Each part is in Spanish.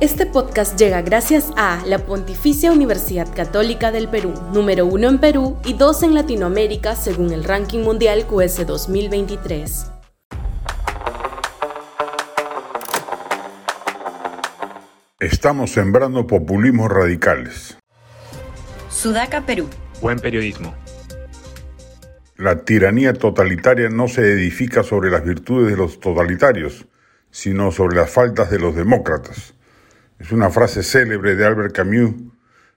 Este podcast llega gracias a la Pontificia Universidad Católica del Perú, número uno en Perú y dos en Latinoamérica según el ranking mundial QS 2023. Estamos sembrando populismos radicales. Sudaca, Perú. Buen periodismo. La tiranía totalitaria no se edifica sobre las virtudes de los totalitarios, sino sobre las faltas de los demócratas. Es una frase célebre de Albert Camus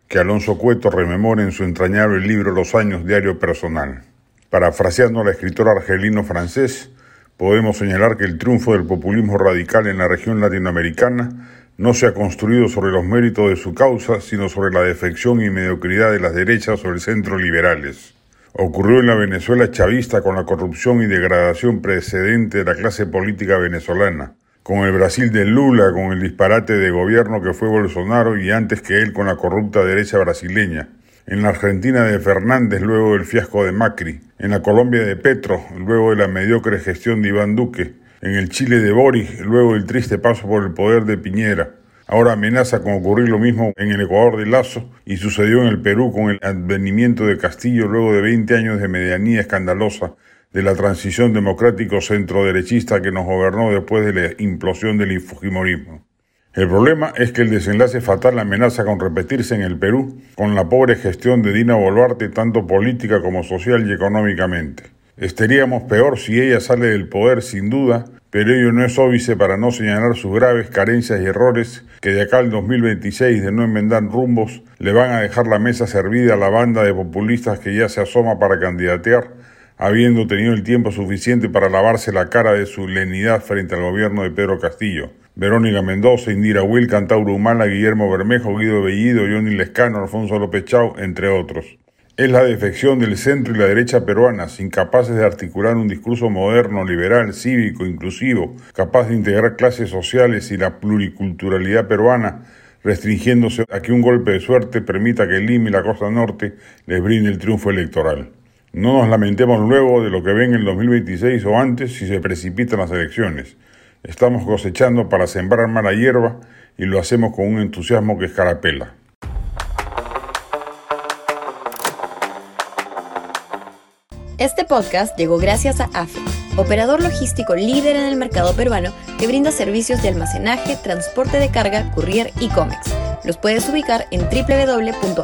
que Alonso Cueto rememora en su entrañable libro Los años diario personal. Parafraseando al escritor argelino-francés, podemos señalar que el triunfo del populismo radical en la región latinoamericana no se ha construido sobre los méritos de su causa, sino sobre la defección y mediocridad de las derechas o el centro liberales. Ocurrió en la Venezuela chavista con la corrupción y degradación precedente de la clase política venezolana con el Brasil de Lula, con el disparate de gobierno que fue Bolsonaro y antes que él con la corrupta derecha brasileña, en la Argentina de Fernández luego del fiasco de Macri, en la Colombia de Petro luego de la mediocre gestión de Iván Duque, en el Chile de Boris luego del triste paso por el poder de Piñera. Ahora amenaza con ocurrir lo mismo en el Ecuador de Lazo y sucedió en el Perú con el advenimiento de Castillo luego de 20 años de medianía escandalosa de la transición democrático centroderechista que nos gobernó después de la implosión del fujimorismo. El problema es que el desenlace fatal amenaza con repetirse en el Perú con la pobre gestión de Dina Boluarte tanto política como social y económicamente. Estaríamos peor si ella sale del poder sin duda, pero ello no es óbice para no señalar sus graves carencias y errores que de acá al 2026 de no enmendar rumbos le van a dejar la mesa servida a la banda de populistas que ya se asoma para candidatear habiendo tenido el tiempo suficiente para lavarse la cara de su lenidad frente al gobierno de Pedro Castillo. Verónica Mendoza, Indira Will, Cantauro Humala, Guillermo Bermejo, Guido Bellido, Johnny Lescano, Alfonso López Chau, entre otros. Es la defección del centro y la derecha peruanas, incapaces de articular un discurso moderno, liberal, cívico, inclusivo, capaz de integrar clases sociales y la pluriculturalidad peruana, restringiéndose a que un golpe de suerte permita que Lima y la costa norte les brinde el triunfo electoral. No nos lamentemos luego de lo que ven en el 2026 o antes si se precipitan las elecciones. Estamos cosechando para sembrar mala hierba y lo hacemos con un entusiasmo que escarapela. Este podcast llegó gracias a AFE, operador logístico líder en el mercado peruano que brinda servicios de almacenaje, transporte de carga, courier y cómics. Los puedes ubicar en www.afe.pe.